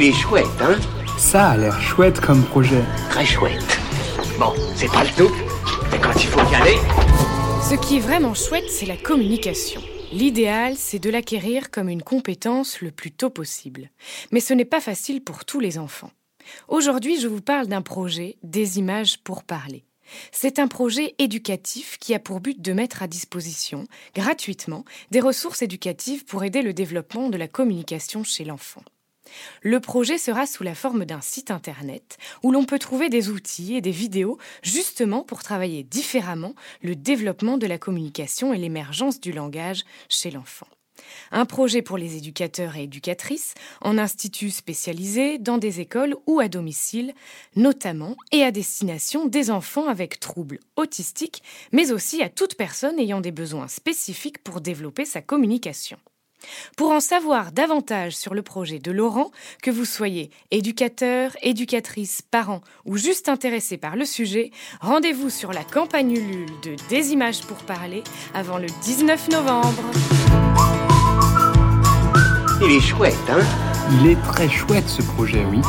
Il est chouette, hein Ça a l'air chouette comme projet. Très chouette. Bon, c'est pas le tout, mais quand il faut y aller... Ce qui est vraiment chouette, c'est la communication. L'idéal, c'est de l'acquérir comme une compétence le plus tôt possible. Mais ce n'est pas facile pour tous les enfants. Aujourd'hui, je vous parle d'un projet, des images pour parler. C'est un projet éducatif qui a pour but de mettre à disposition, gratuitement, des ressources éducatives pour aider le développement de la communication chez l'enfant. Le projet sera sous la forme d'un site internet où l'on peut trouver des outils et des vidéos justement pour travailler différemment le développement de la communication et l'émergence du langage chez l'enfant. Un projet pour les éducateurs et éducatrices, en instituts spécialisés, dans des écoles ou à domicile, notamment et à destination des enfants avec troubles autistiques, mais aussi à toute personne ayant des besoins spécifiques pour développer sa communication. Pour en savoir davantage sur le projet de Laurent, que vous soyez éducateur, éducatrice, parent ou juste intéressé par le sujet, rendez-vous sur la campagne Ulule de Des images pour parler avant le 19 novembre. Il est chouette, hein? Il est très chouette ce projet, oui.